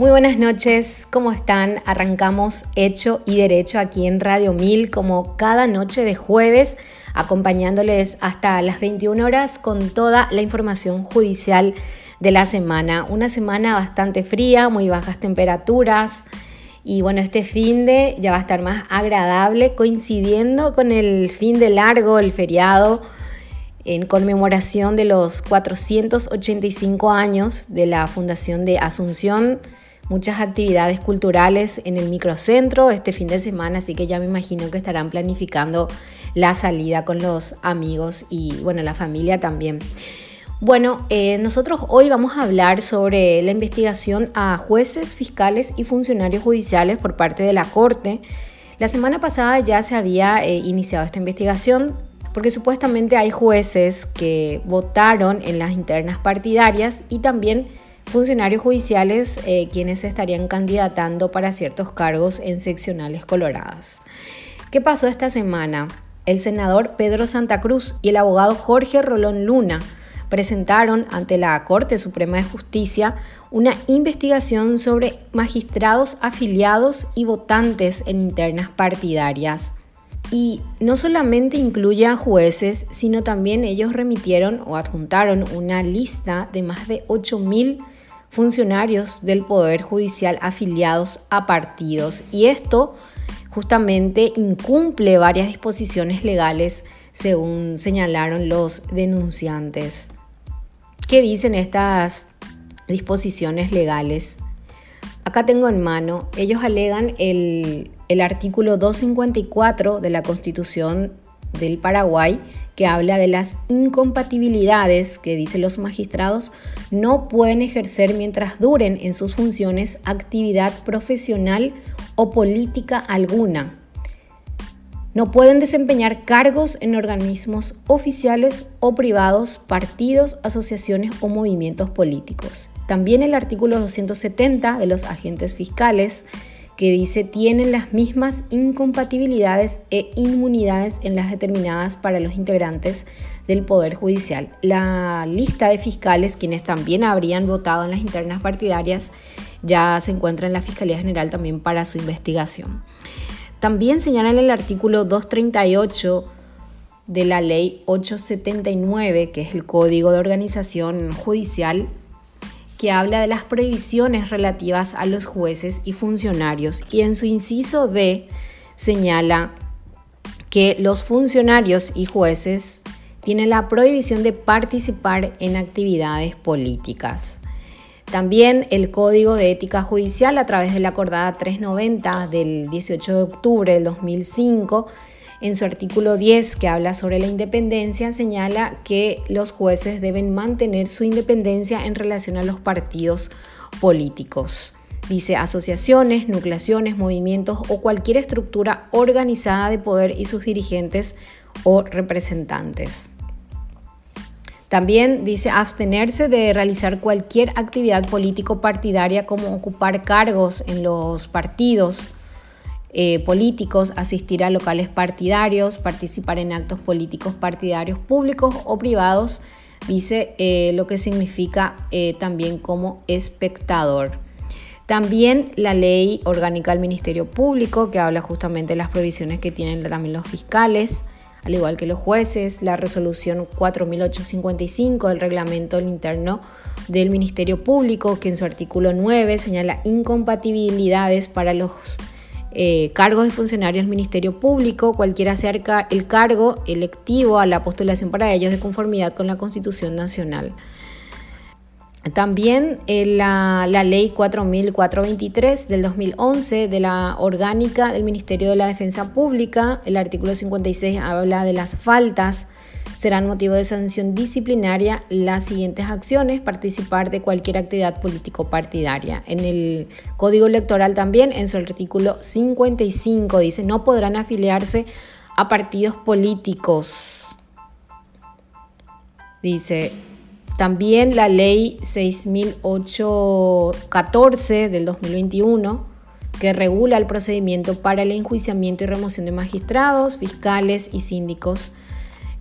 Muy buenas noches, ¿cómo están? Arrancamos Hecho y Derecho aquí en Radio 1000 como cada noche de jueves, acompañándoles hasta las 21 horas con toda la información judicial de la semana. Una semana bastante fría, muy bajas temperaturas y bueno, este fin de ya va a estar más agradable coincidiendo con el fin de largo, el feriado en conmemoración de los 485 años de la Fundación de Asunción muchas actividades culturales en el microcentro este fin de semana, así que ya me imagino que estarán planificando la salida con los amigos y bueno, la familia también. Bueno, eh, nosotros hoy vamos a hablar sobre la investigación a jueces, fiscales y funcionarios judiciales por parte de la Corte. La semana pasada ya se había eh, iniciado esta investigación porque supuestamente hay jueces que votaron en las internas partidarias y también funcionarios judiciales eh, quienes estarían candidatando para ciertos cargos en seccionales coloradas. ¿Qué pasó esta semana? El senador Pedro Santa Cruz y el abogado Jorge Rolón Luna presentaron ante la Corte Suprema de Justicia una investigación sobre magistrados afiliados y votantes en internas partidarias. Y no solamente incluye a jueces, sino también ellos remitieron o adjuntaron una lista de más de 8.000 funcionarios del Poder Judicial afiliados a partidos. Y esto justamente incumple varias disposiciones legales según señalaron los denunciantes. ¿Qué dicen estas disposiciones legales? Acá tengo en mano, ellos alegan el, el artículo 254 de la Constitución del Paraguay que habla de las incompatibilidades que dicen los magistrados no pueden ejercer mientras duren en sus funciones actividad profesional o política alguna. No pueden desempeñar cargos en organismos oficiales o privados, partidos, asociaciones o movimientos políticos. También el artículo 270 de los agentes fiscales que dice tienen las mismas incompatibilidades e inmunidades en las determinadas para los integrantes del Poder Judicial. La lista de fiscales, quienes también habrían votado en las internas partidarias, ya se encuentra en la Fiscalía General también para su investigación. También señala el artículo 238 de la ley 879, que es el Código de Organización Judicial, que habla de las prohibiciones relativas a los jueces y funcionarios y en su inciso D señala que los funcionarios y jueces tienen la prohibición de participar en actividades políticas. También el Código de Ética Judicial a través de la acordada 390 del 18 de octubre del 2005 en su artículo 10, que habla sobre la independencia, señala que los jueces deben mantener su independencia en relación a los partidos políticos. Dice asociaciones, nucleaciones, movimientos o cualquier estructura organizada de poder y sus dirigentes o representantes. También dice abstenerse de realizar cualquier actividad político partidaria como ocupar cargos en los partidos, eh, políticos, asistir a locales partidarios, participar en actos políticos partidarios públicos o privados, dice eh, lo que significa eh, también como espectador. También la ley orgánica del Ministerio Público, que habla justamente de las provisiones que tienen también los fiscales, al igual que los jueces, la resolución 4855 del reglamento interno del Ministerio Público, que en su artículo 9 señala incompatibilidades para los eh, cargos de funcionarios del Ministerio Público, cualquiera sea el cargo electivo a la postulación para ellos de conformidad con la Constitución Nacional. También eh, la, la, ley 4423 del 2011 de la orgánica del Ministerio de la Defensa Pública, el artículo 56 habla de las faltas serán motivo de sanción disciplinaria las siguientes acciones, participar de cualquier actividad político-partidaria. En el Código Electoral también, en su artículo 55, dice, no podrán afiliarse a partidos políticos. Dice, también la ley 6814 del 2021 que regula el procedimiento para el enjuiciamiento y remoción de magistrados, fiscales y síndicos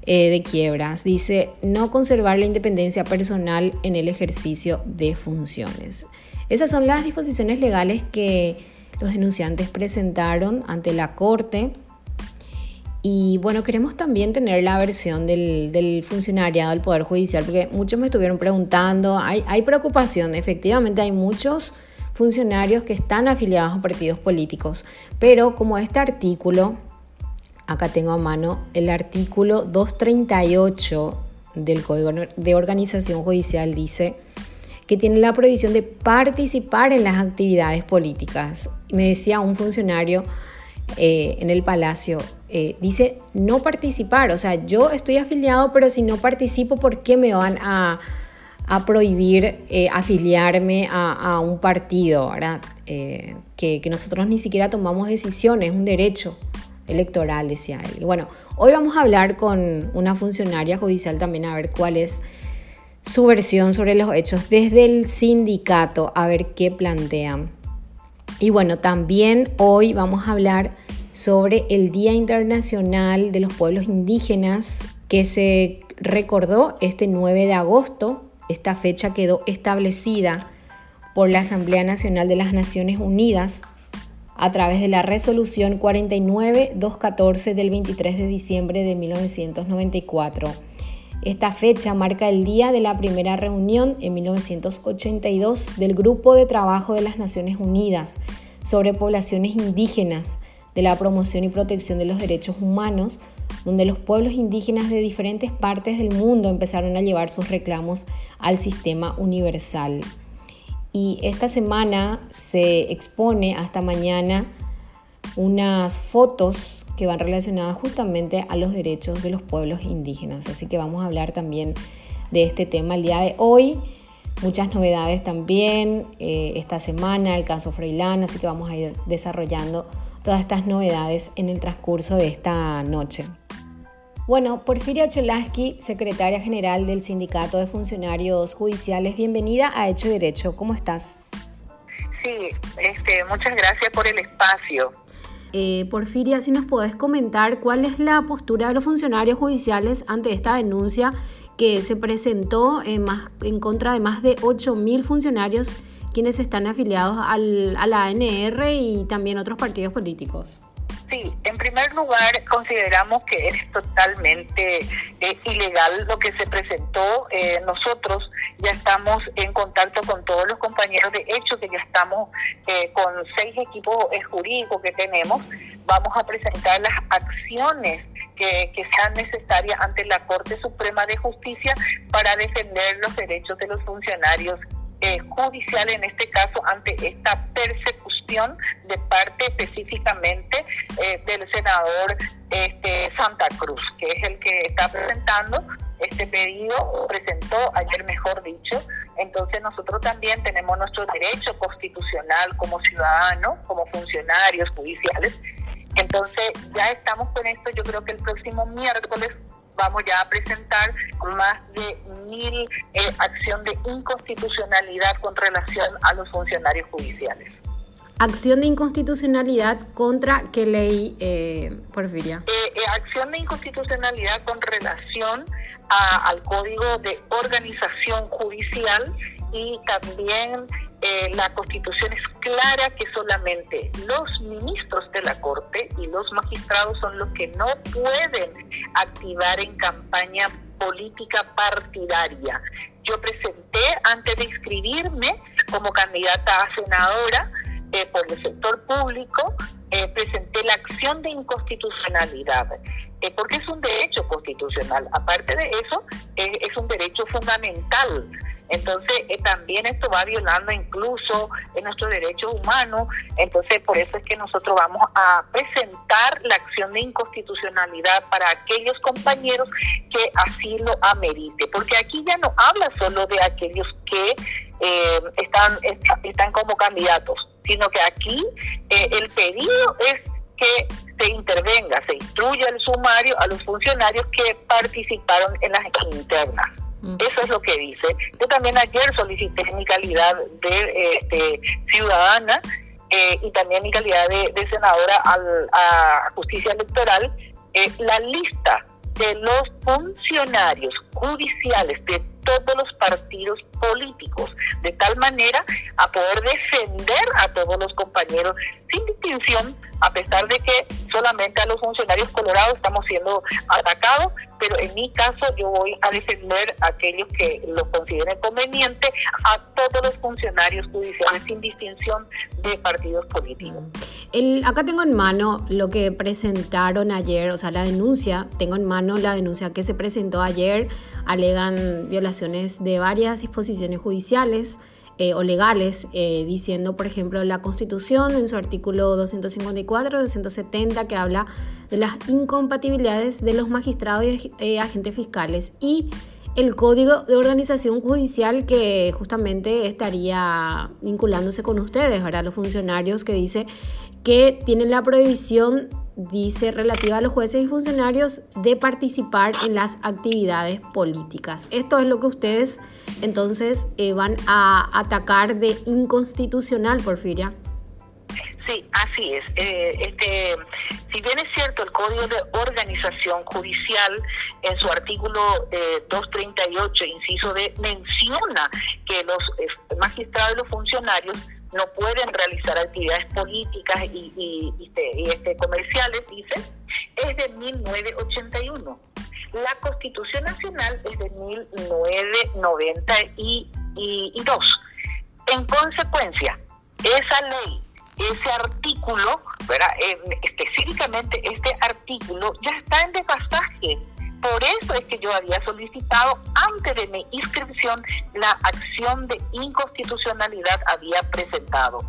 eh, de quiebras. Dice, no conservar la independencia personal en el ejercicio de funciones. Esas son las disposiciones legales que los denunciantes presentaron ante la Corte. Y bueno, queremos también tener la versión del, funcionariado del Poder Judicial, porque muchos me estuvieron preguntando, hay, hay preocupación, efectivamente hay muchos funcionarios que están afiliados a partidos políticos, pero como este artículo, acá tengo a mano el artículo 238 del Código de Organización Judicial, dice que tiene la prohibición de participar en las actividades políticas. Me decía un funcionario eh, en el Palacio, eh, dice no participar, o sea, yo estoy afiliado, pero si no participo, ¿por qué me van a, prohibir eh, afiliarme a, un partido? Que, que, nosotros ni siquiera tomamos decisiones, es un derecho electoral, decía él. Y bueno, hoy vamos a hablar con una funcionaria judicial también a ver cuál es su versión sobre los hechos desde el sindicato, a ver qué plantean. Y bueno, también hoy vamos a hablar sobre el Día Internacional de los Pueblos Indígenas que se recordó este 9 de agosto. Esta fecha quedó establecida por la Asamblea Nacional de las Naciones Unidas a través de la resolución 49214 del 23 de diciembre de 1994. Esta fecha marca el día de la primera reunión en 1982 del Grupo de Trabajo de las Naciones Unidas sobre poblaciones indígenas de la promoción y protección de los derechos humanos, donde los pueblos indígenas de diferentes partes del mundo empezaron a llevar sus reclamos al sistema universal. Y esta semana se expone hasta mañana unas fotos que van relacionadas justamente a los derechos de los pueblos indígenas. Así que vamos a hablar también de este tema el día de hoy. Muchas novedades también eh, esta semana, el caso Freilán, así que vamos a ir desarrollando todas estas novedades en el transcurso de esta noche. Bueno, Porfiria Cholaski, secretaria general del Sindicato de Funcionarios Judiciales, bienvenida a Hecho Derecho. ¿Cómo estás? Sí, este, muchas gracias por el espacio. Eh, Porfiria, si nos podés comentar cuál es la postura de los funcionarios judiciales ante esta denuncia que se presentó en, más, en contra de más de 8.000 funcionarios quienes están afiliados al, a la ANR y también otros partidos políticos. Sí, en primer lugar consideramos que es totalmente eh, ilegal lo que se presentó. Eh, nosotros ya estamos en contacto con todos los compañeros, de hecho que ya estamos eh, con seis equipos jurídicos que tenemos, vamos a presentar las acciones que, que, sean necesarias ante la Corte Suprema de Justicia para defender los derechos de los funcionarios eh, judicial, en este caso, ante esta persecución de parte específicamente eh, del senador este, Santa Cruz, que es el que está presentando este pedido, presentó ayer mejor dicho. Entonces nosotros también tenemos nuestro derecho constitucional como ciudadanos, como funcionarios judiciales. Entonces ya estamos con esto, yo creo que el próximo miércoles vamos ya a presentar más de mil eh, acción de inconstitucionalidad con relación a los funcionarios judiciales. Acción de inconstitucionalidad contra qué ley, eh, Porfiria? Eh, eh, acción de inconstitucionalidad con relación al Código de Organización Judicial y también eh, la constitución es clara que solamente los ministros de la Corte y los magistrados son los que no pueden activar en campaña política partidaria. Yo presenté, antes de inscribirme como candidata a senadora eh, por el sector público, eh, presenté la acción de inconstitucionalidad, porque es un derecho constitucional. Aparte de eso, es un derecho fundamental entonces, eh, también esto va violando incluso en nuestros derechos humanos. Entonces, por eso es que nosotros vamos a presentar la acción de inconstitucionalidad para aquellos compañeros que así lo amerite. Porque aquí ya no habla solo de aquellos que eh, están, están como candidatos, sino que aquí eh, el pedido es que se intervenga, se instruya el sumario a los funcionarios que participaron en las internas. Eso es lo que dice. Yo también ayer solicité mi calidad de este, ciudadana eh, y también mi calidad de, senadora a Justicia Electoral eh, la lista de los funcionarios judiciales de todos los partidos políticos, de tal manera a poder defender a todos los compañeros sin distinción, a pesar de que solamente a los funcionarios colorados estamos siendo atacados, pero en mi caso yo voy a defender a aquellos que lo consideren conveniente, a todos los funcionarios judiciales sin distinción de partidos políticos. El, acá tengo en mano lo que presentaron ayer, o sea, la denuncia, tengo en mano la denuncia que se presentó ayer, alegan violaciones de varias disposiciones judiciales. Eh, o legales, eh, diciendo, por ejemplo, la Constitución en su artículo 254, 270, que habla de las incompatibilidades de los magistrados y eh, agentes fiscales, y el Código de Organización Judicial que justamente estaría vinculándose con ustedes, ¿verdad? Los funcionarios que dice que tienen la prohibición dice relativa a los jueces y funcionarios de participar en las actividades políticas. Esto es lo que ustedes entonces eh, van a atacar de inconstitucional, Porfiria. Sí, así es. Eh, este, si bien es cierto, el Código de Organización Judicial en su artículo 238, eh, inciso D, menciona que los magistrados y los funcionarios no pueden realizar actividades políticas y, y, este, comerciales, dice, es de 1981. La Constitución Nacional es de 1992. En consecuencia, esa ley, ese artículo, ¿verdad? específicamente este artículo, ya está en desfasaje por eso es que yo había solicitado antes de mi inscripción la acción de inconstitucionalidad había presentado.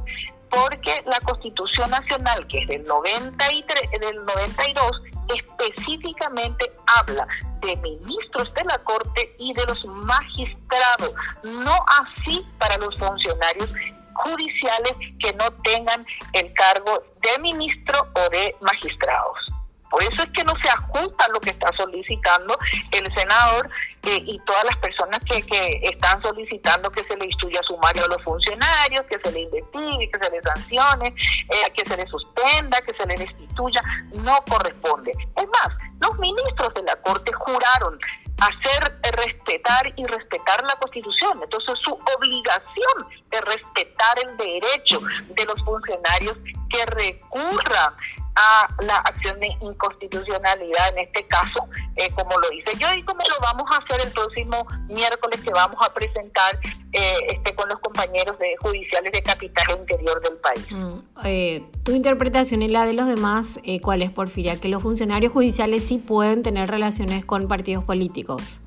Porque la Constitución Nacional, que es del, 93, del 92, específicamente habla de ministros de la Corte y de los magistrados, no así para los funcionarios judiciales que no tengan el cargo de ministro o de magistrados. Por eso es que no se ajusta lo que está solicitando el senador eh, y todas las personas que, que están solicitando que se le instruya sumario a los funcionarios, que se le investigue, que se le sancione, eh, que se le suspenda, que se le destituya. No corresponde. Es más, los ministros de la Corte juraron hacer respetar y respetar la Constitución. Entonces su obligación es respetar el derecho de los funcionarios que recurran a la acción de inconstitucionalidad en este caso, eh, como lo hice yo y como lo vamos a hacer el próximo miércoles que vamos a presentar eh, este con los compañeros de judiciales de capital interior del país. Mm, eh, tu interpretación y la de los demás, ¿cuál es, Porfiria? Que los funcionarios judiciales sí pueden tener relaciones con partidos políticos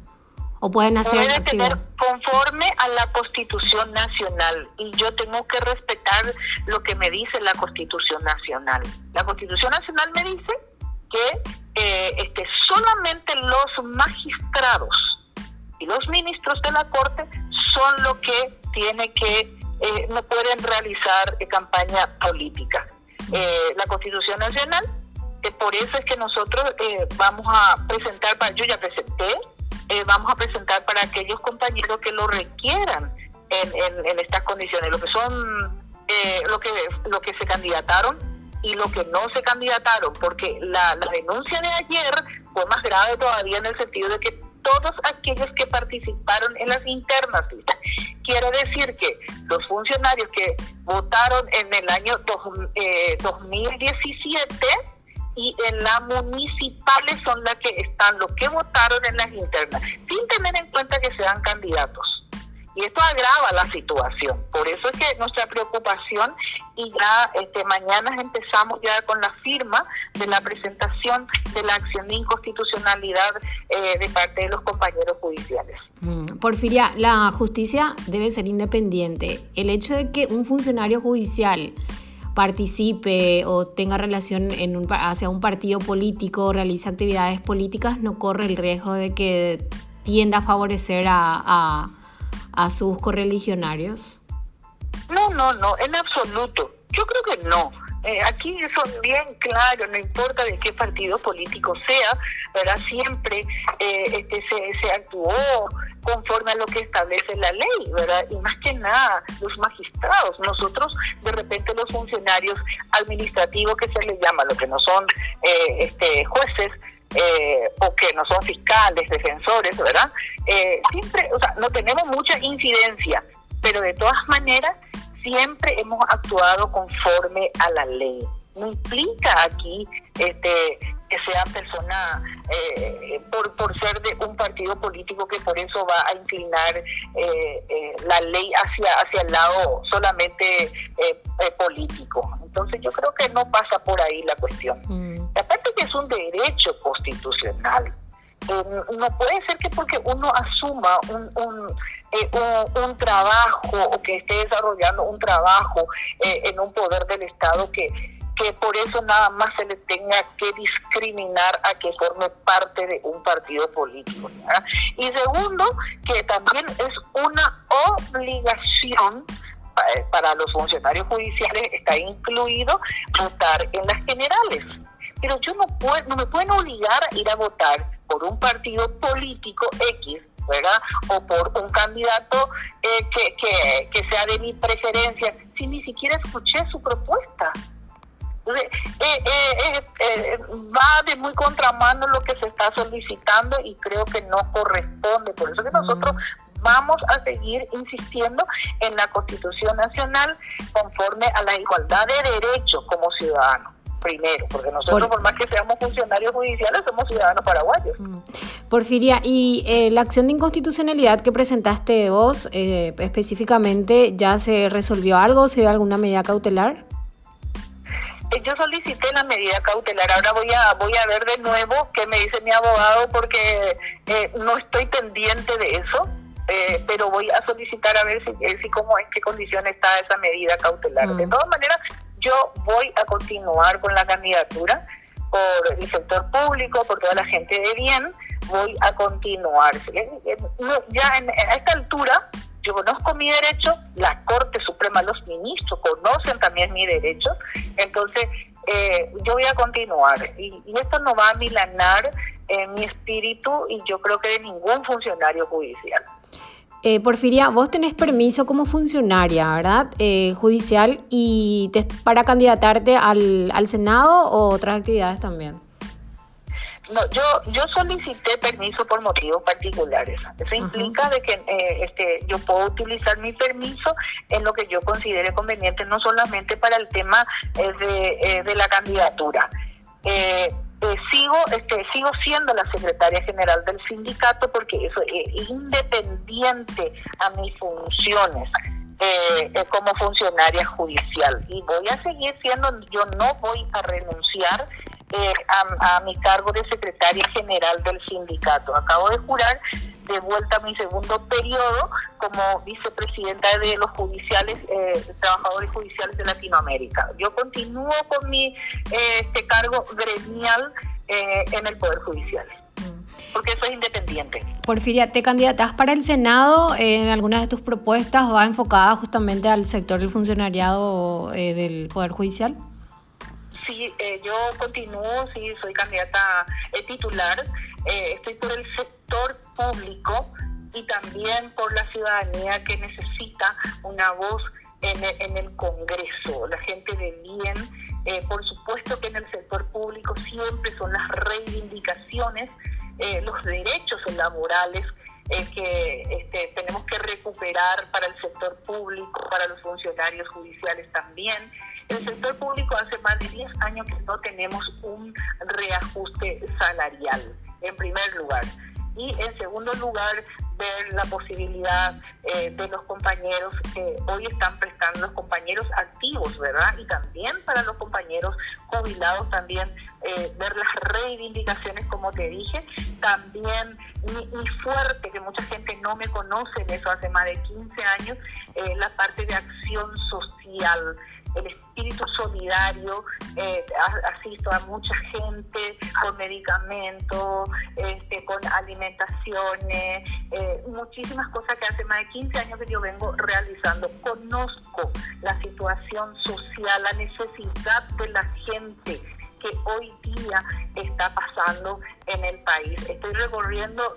o pueden hacer tener conforme a la Constitución Nacional y yo tengo que respetar lo que me dice la Constitución Nacional. La Constitución Nacional me dice que eh, este, solamente los magistrados y los ministros de la Corte son los que tiene que eh, no pueden realizar eh, campaña política. la Constitución Nacional, por eso es que nosotros vamos a presentar, yo ya presenté eh, vamos a presentar para aquellos compañeros que lo requieran en, en, estas condiciones, lo que son, eh, lo que lo que se candidataron y lo que no se candidataron, porque la, la denuncia de ayer fue más grave todavía en el sentido de que todos aquellos que participaron en las internas. Quiere decir que los funcionarios que votaron en el año dos, eh, 2017 y en las municipales son las que están los que votaron en las internas, sin tener en cuenta que sean candidatos. Y esto agrava la situación. Por eso es que nuestra preocupación y ya este, mañana empezamos ya con la firma de la presentación de la acción de inconstitucionalidad eh, de parte de los compañeros judiciales. Mm, Porfiria, la justicia debe ser independiente. El hecho de que un funcionario judicial participe o tenga relación en un, hacia un partido político o realice actividades políticas, no corre el riesgo de que tienda a favorecer a, a, sus correligionarios? No, no, no, en absoluto. Yo creo que no. Eh, aquí son bien claros, no importa de qué partido político sea, ¿verdad? Siempre eh, este, se, se actuó conforme a lo que establece la ley, ¿verdad? Y más que nada, los magistrados, nosotros de repente los funcionarios administrativos que se les llama, lo que no son eh, este, jueces, eh, o que no son fiscales, defensores, ¿verdad? Eh, siempre, o sea, no tenemos mucha incidencia, pero de todas maneras siempre hemos actuado conforme a la ley. No implica aquí este, que sean personas eh, por, por ser de un partido político que por eso va a inclinar eh, eh, la ley hacia, hacia el lado solamente político. Entonces yo creo que no pasa por ahí la cuestión. Mm. Aparte que es un derecho constitucional. no puede ser que porque uno asuma un, un, un, trabajo o que esté desarrollando un trabajo en un poder del Estado que que por eso nada más se le tenga que discriminar a que forme parte de un partido político. Y segundo, que también es una obligación eh, para los funcionarios judiciales, está incluido votar en las generales. Pero yo no, puedo, no me pueden obligar a ir a votar por un partido político X ¿verdad? O por un candidato eh, que, que, que sea de mi preferencia, si ni siquiera escuché su propuesta. Eh, eh, eh, va de muy contramano lo que se está solicitando y creo que no corresponde. Por eso que nosotros vamos a seguir insistiendo en la Constitución Nacional conforme a la igualdad de derechos como ciudadanos. Primero, porque nosotros, por, más que seamos funcionarios judiciales, somos ciudadanos paraguayos. Porfiria, ¿y la acción de inconstitucionalidad que presentaste vos específicamente ya se resolvió algo? ¿Se dio alguna medida cautelar? yo solicité la medida cautelar. Ahora voy a voy a ver de nuevo qué me dice mi abogado porque eh, no estoy pendiente de eso. Eh, pero voy a solicitar a ver si, eh, si cómo en qué condición está esa medida cautelar. De mm. todas maneras, yo voy a continuar con la candidatura por el sector público, por toda la gente de bien, voy a continuar. Ya en, a esta altura yo conozco mi derecho, la Corte Suprema, los ministros conocen también mi derecho, entonces eh, yo voy a continuar y, esto no va a milanar en mi espíritu y yo creo que de ningún funcionario judicial. Eh, Porfiria, vos tenés permiso como funcionaria, ¿verdad? Eh, judicial y para candidatarte al, al Senado o otras actividades también. No, yo yo solicité permiso por motivos particulares. Eso implica de que eh, este yo puedo utilizar mi permiso en lo que yo considere conveniente, no solamente para el tema eh, de, eh, de, la candidatura. Sigo este sigo siendo la secretaria general del sindicato porque eso es independiente a mis funciones. como funcionaria judicial y voy a seguir siendo, yo no voy a renunciar eh, a, mi cargo de secretaria general del sindicato. Acabo de jurar de vuelta a mi segundo periodo como vicepresidenta de los judiciales, eh, trabajadores judiciales de Latinoamérica. Yo continúo con mi eh, este cargo gremial en el Poder Judicial porque eso es independiente. Porfiria, ¿te candidatas para el Senado? ¿En algunas de tus propuestas va enfocada justamente al sector del funcionariado del Poder Judicial? sí, eh, yo continúo, sí, soy candidata eh, titular, eh, estoy por el sector público y también por la ciudadanía que necesita una voz en el, en el Congreso, la gente de bien. Por supuesto que en el sector público siempre son las reivindicaciones, los derechos laborales que este, tenemos que recuperar para el sector público, para los funcionarios judiciales también. El sector público hace más de 10 años que no tenemos un reajuste salarial, en primer lugar. Y en segundo lugar, ver la posibilidad eh, de los compañeros que hoy están prestando los compañeros activos, ¿verdad? Y también para los compañeros jubilados, también eh, ver las reivindicaciones, como te dije, también mi, fuerte, que mucha gente no me conoce en eso hace más de 15 años, eh, la parte de acción social el espíritu solidario, eh, asisto a mucha gente con medicamentos, este, con alimentaciones, eh, muchísimas cosas que hace más de 15 años que yo vengo realizando. Conozco la situación social, la necesidad de la gente que hoy día está pasando en el país. Estoy recorriendo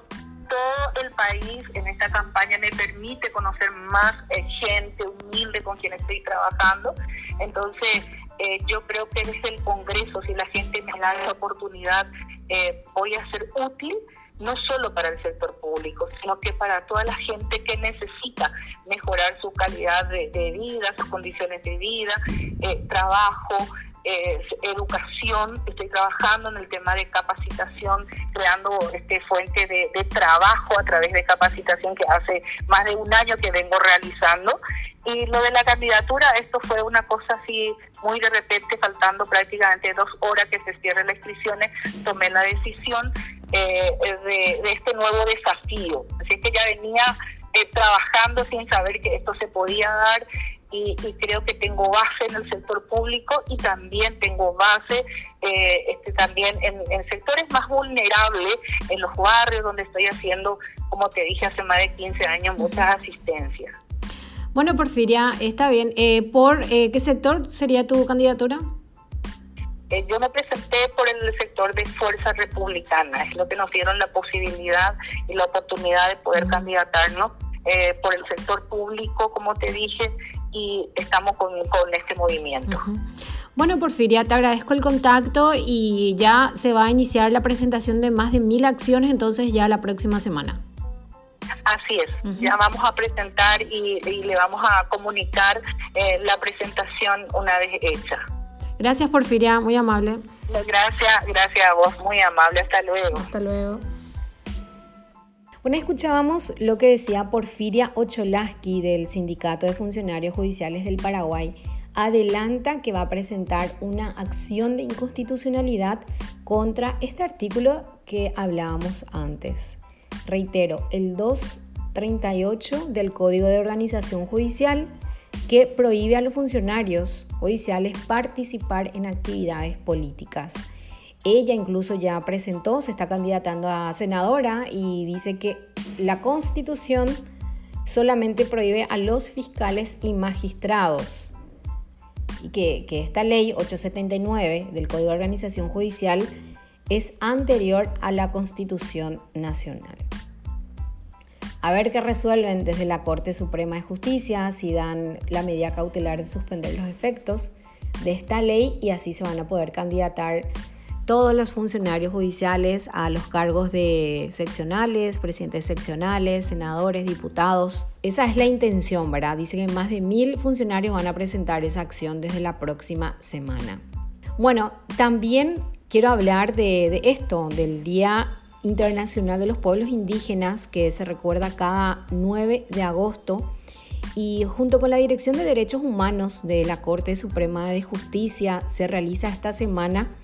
todo el país en esta campaña me permite conocer más eh, gente humilde con quien estoy trabajando. Entonces, eh, yo creo que desde el Congreso, si la gente me da esa oportunidad, eh, voy a ser útil no solo para el sector público, sino que para toda la gente que necesita mejorar su calidad de, vida, sus condiciones de vida, eh, trabajo, eh, educación, estoy trabajando en el tema de capacitación, creando este fuente de, trabajo a través de capacitación que hace más de un año que vengo realizando. Y lo de la candidatura, esto fue una cosa así muy de repente, faltando prácticamente dos horas que se cierren las inscripciones, tomé la decisión eh, de, este nuevo desafío. Así que ya venía eh, trabajando sin saber que esto se podía dar y, creo que tengo base en el sector público y también tengo base eh, este, también en, sectores más vulnerables, en los barrios donde estoy haciendo, como te dije hace más de 15 años, muchas asistencias. Bueno, Porfiria, está bien. Eh, ¿Por eh, qué sector sería tu candidatura? yo me presenté por el sector de Fuerza Republicana, es lo que nos dieron la posibilidad y la oportunidad de poder candidatarnos por el sector público, como te dije, y estamos con, este movimiento. Bueno, Porfiria, te agradezco el contacto y ya se va a iniciar la presentación de más de mil acciones, entonces ya la próxima semana. Así es, ya vamos a presentar y, le vamos a comunicar eh, la presentación una vez hecha. Gracias, Porfiria, muy amable. Gracias, gracias a vos, muy amable, hasta luego. Hasta luego. Bueno, escuchábamos lo que decía Porfiria Ocholaski del Sindicato de Funcionarios Judiciales del Paraguay. Adelanta que va a presentar una acción de inconstitucionalidad contra este artículo que hablábamos antes. Reitero, el 238 del Código de Organización Judicial que prohíbe a los funcionarios judiciales participar en actividades políticas. Ella incluso ya presentó, se está candidatando a senadora y dice que la constitución solamente prohíbe a los fiscales y magistrados y que, esta ley 879 del Código de Organización Judicial es anterior a la Constitución Nacional. A ver qué resuelven desde la Corte Suprema de Justicia, si dan la medida cautelar de suspender los efectos de esta ley y así se van a poder candidatar todos los funcionarios judiciales a los cargos de seccionales, presidentes seccionales, senadores, diputados. Esa es la intención, ¿verdad? Dice que más de mil funcionarios van a presentar esa acción desde la próxima semana. Bueno, también quiero hablar de, esto, del Día Internacional de los Pueblos Indígenas, que se recuerda cada 9 de agosto. Y junto con la Dirección de Derechos Humanos de la Corte Suprema de Justicia se realiza esta semana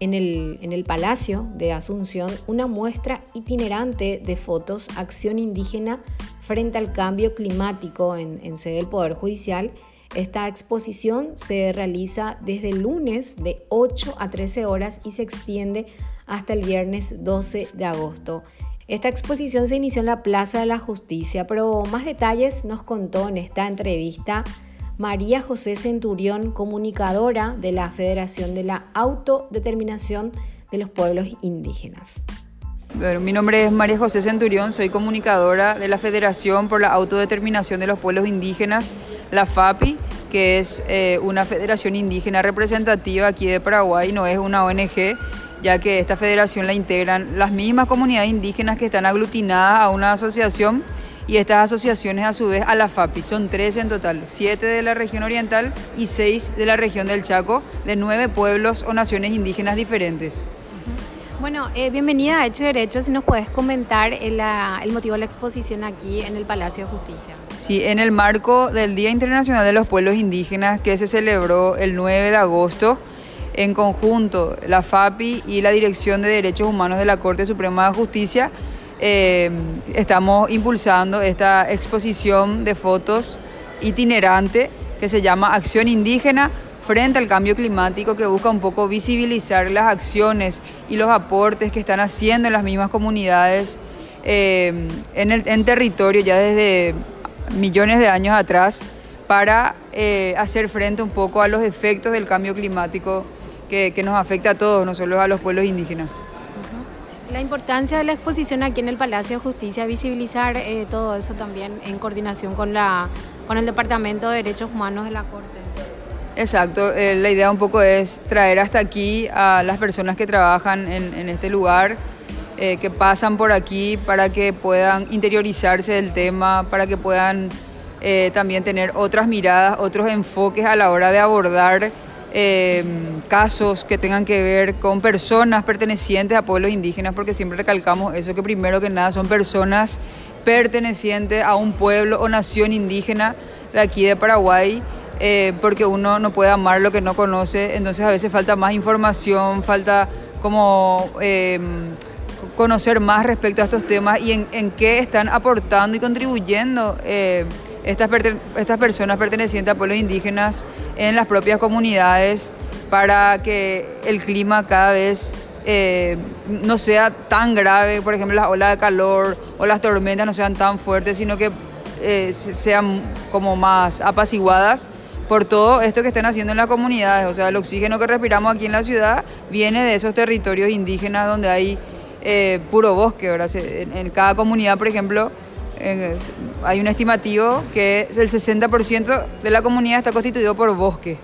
en el, Palacio de Asunción una muestra itinerante de fotos Acción Indígena frente al cambio climático en sede del Poder Judicial. Esta exposición se realiza desde el lunes de 8 a 13 horas y se extiende hasta el viernes 12 de agosto. Esta exposición se inició en la Plaza de la Justicia, pero más detalles nos contó en esta entrevista María José Centurión, comunicadora de la Federación de la Autodeterminación de los Pueblos Indígenas. Mi nombre es María José Centurión, soy comunicadora de la Federación por la Autodeterminación de los Pueblos Indígenas, la FAPI, que es eh, una federación indígena representativa aquí de Paraguay, no es una ONG, ya que esta federación la integran las mismas comunidades indígenas que están aglutinadas a una asociación y estas asociaciones a su vez a la FAPI. Son tres en total, siete de la región oriental y seis de la región del Chaco, de nueve pueblos o naciones indígenas diferentes. Bueno, eh, bienvenida a Hecho Derecho. Si nos puedes comentar el, el, motivo de la exposición aquí en el Palacio de Justicia. Sí, en el marco del Día Internacional de los Pueblos Indígenas que se celebró el 9 de agosto, en conjunto la FAPI y la Dirección de Derechos Humanos de la Corte Suprema de Justicia eh, estamos impulsando esta exposición de fotos itinerante que se llama Acción Indígena frente al cambio climático que busca un poco visibilizar las acciones y los aportes que están haciendo las mismas comunidades eh, en, el, en territorio ya desde millones de años atrás para eh, hacer frente un poco a los efectos del cambio climático que, que nos afecta a todos, no solo a los pueblos indígenas. La importancia de la exposición aquí en el Palacio de Justicia, visibilizar eh, todo eso también en coordinación con, la, con el Departamento de Derechos Humanos de la Corte. Exacto, eh, la idea un poco es traer hasta aquí a las personas que trabajan en, este lugar, eh, que pasan por aquí para que puedan interiorizarse del tema, para que puedan eh, también tener otras miradas, otros enfoques a la hora de abordar casos que tengan que ver con personas pertenecientes a pueblos indígenas, porque siempre recalcamos eso, que primero que nada son personas pertenecientes a un pueblo o nación indígena de aquí de Paraguay eh, porque uno no puede amar lo que no conoce, entonces a veces falta más información, falta como em, conocer más respecto a estos temas y en, qué están aportando y contribuyendo eh, estas, estas personas pertenecientes a pueblos indígenas en las propias comunidades para que el clima cada vez eh, no sea tan grave, por ejemplo, las olas de calor o las tormentas no sean tan fuertes, sino que sean como más apaciguadas por todo esto que están haciendo en las comunidades. O sea, el oxígeno que respiramos aquí en la ciudad viene de esos territorios indígenas donde hay eh, puro bosque. ¿verdad? En, cada comunidad, por ejemplo, hay un estimativo que el 60% de la comunidad está constituido por bosque,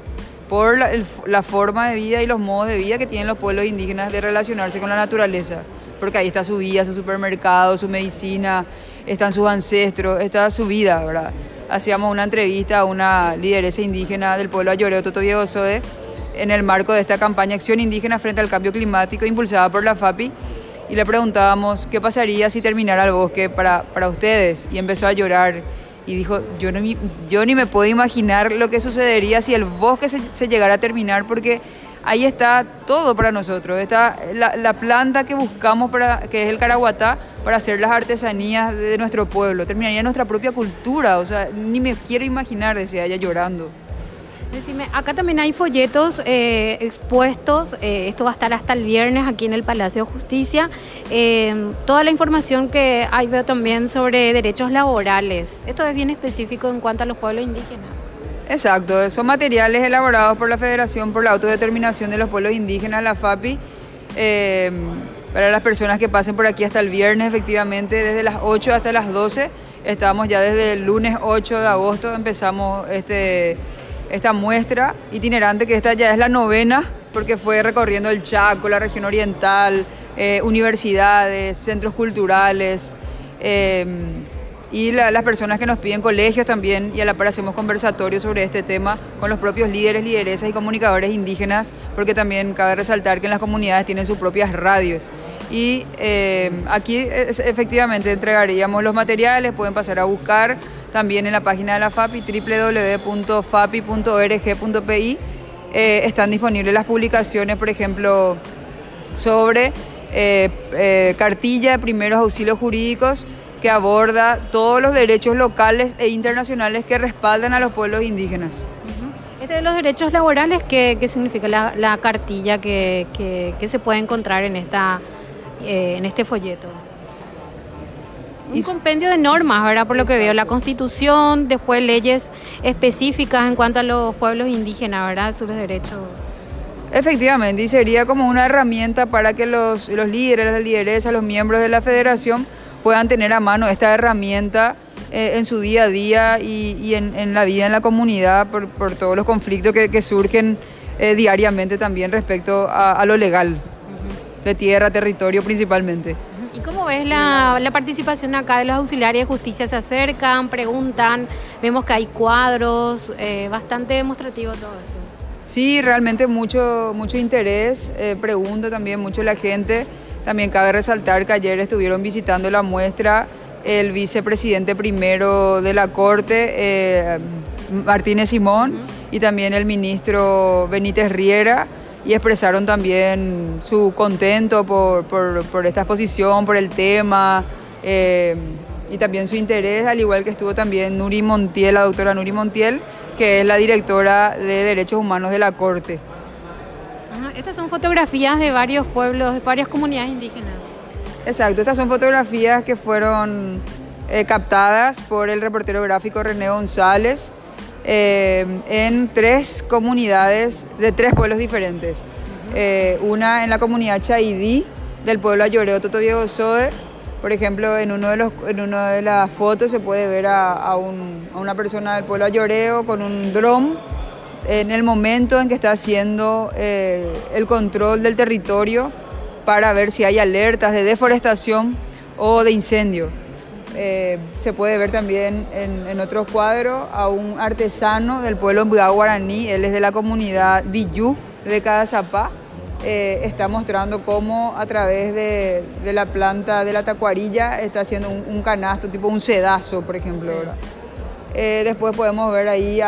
por la, forma de vida y los modos de vida que tienen los pueblos indígenas de relacionarse con la naturaleza. Porque ahí está su vida, su supermercado, su medicina, están sus ancestros, está su vida, ¿verdad? Hacíamos una entrevista a una lideresa indígena del pueblo Ayoreo, Toto Diego Sode, en el marco de esta campaña Acción Indígena frente al Cambio Climático impulsada por la FAPI y le preguntábamos qué pasaría si terminara el bosque para, para ustedes y empezó a llorar y dijo, yo, no, yo ni me puedo imaginar lo que sucedería si el bosque se, se llegara a terminar porque ahí está todo para nosotros. Está la, planta que buscamos, para, que es el caraguatá, para hacer las artesanías de nuestro pueblo. Terminaría nuestra propia cultura, o sea, ni me quiero imaginar, decía ella llorando. Decime, acá también hay folletos eh, expuestos, eh, esto va a estar hasta el viernes aquí en el Palacio de Justicia. Eh, toda la información que hay veo también sobre derechos laborales. Esto es bien específico en cuanto a los pueblos indígenas. Exacto, son materiales elaborados por la Federación por la Autodeterminación de los Pueblos Indígenas, la FAPI, para las personas que pasen por aquí hasta el viernes, efectivamente, desde las 8 hasta las 12. Estamos ya desde el lunes 8 de agosto, empezamos este, esta muestra itinerante, que esta ya es la novena, porque fue recorriendo el Chaco, la región oriental, eh, universidades, centros culturales. Eh, y las personas que nos piden colegios también y a la par hacemos conversatorios sobre este tema con los propios líderes, lideresas y comunicadores indígenas, porque también cabe resaltar que en las comunidades tienen sus propias radios. Y eh, aquí efectivamente entregaríamos los materiales, pueden pasar a buscar también en la página de la FAPI, www.fapi.org.pi. Eh, están disponibles las publicaciones, por ejemplo, sobre eh, cartilla de primeros auxilios jurídicos que aborda todos los derechos locales e internacionales que respaldan a los pueblos indígenas. Este de los derechos laborales, ¿qué, significa la, cartilla que, se puede encontrar en, esta, eh, en este folleto? Un compendio de normas, ¿verdad? Por lo que veo, la constitución, después leyes específicas en cuanto a los pueblos indígenas, ¿verdad? Sus derechos. Efectivamente, y sería como una herramienta para que los, los líderes, las lideresas, los miembros de la federación puedan tener a mano esta herramienta eh, en su día a día y, en, la vida en la comunidad por, todos los conflictos que, surgen eh, diariamente también respecto a, lo legal, de tierra, territorio principalmente. ¿Y cómo ves la, participación acá de los auxiliares de justicia? Se acercan, preguntan, vemos que hay cuadros, eh, bastante demostrativo todo esto. Sí, realmente mucho, mucho interés, pregunta también mucho la gente. También cabe resaltar que ayer estuvieron visitando la muestra el vicepresidente primero de la Corte, eh, Martínez Simón, y también el ministro Benítez Riera, y expresaron también su contento por, esta exposición, por el tema, eh, y también su interés, al igual que estuvo también Nuri Montiel, la doctora Nuri Montiel, que es la directora de Derechos Humanos de la Corte. Estas son fotografías de varios pueblos, de varias comunidades indígenas. Exacto, estas son fotografías que fueron eh, captadas por el reportero gráfico René González eh, en tres comunidades de tres pueblos diferentes. Eh, una en la comunidad Chaidí del pueblo Ayoreo Toto Diego Sode. Por ejemplo, en, uno de los, en una de las fotos se puede ver a, una persona del pueblo Ayoreo con un dron en el momento en que está haciendo eh, el control del territorio para ver si hay alertas de deforestación o de incendio. Eh, se puede ver también en, en otros cuadros a un artesano del pueblo guaraní, él es de la comunidad Villú de Cadazapá, eh, está mostrando cómo a través de, la planta de la tacuarilla está haciendo un, canasto, tipo un sedazo, por ejemplo. Eh, después podemos ver ahí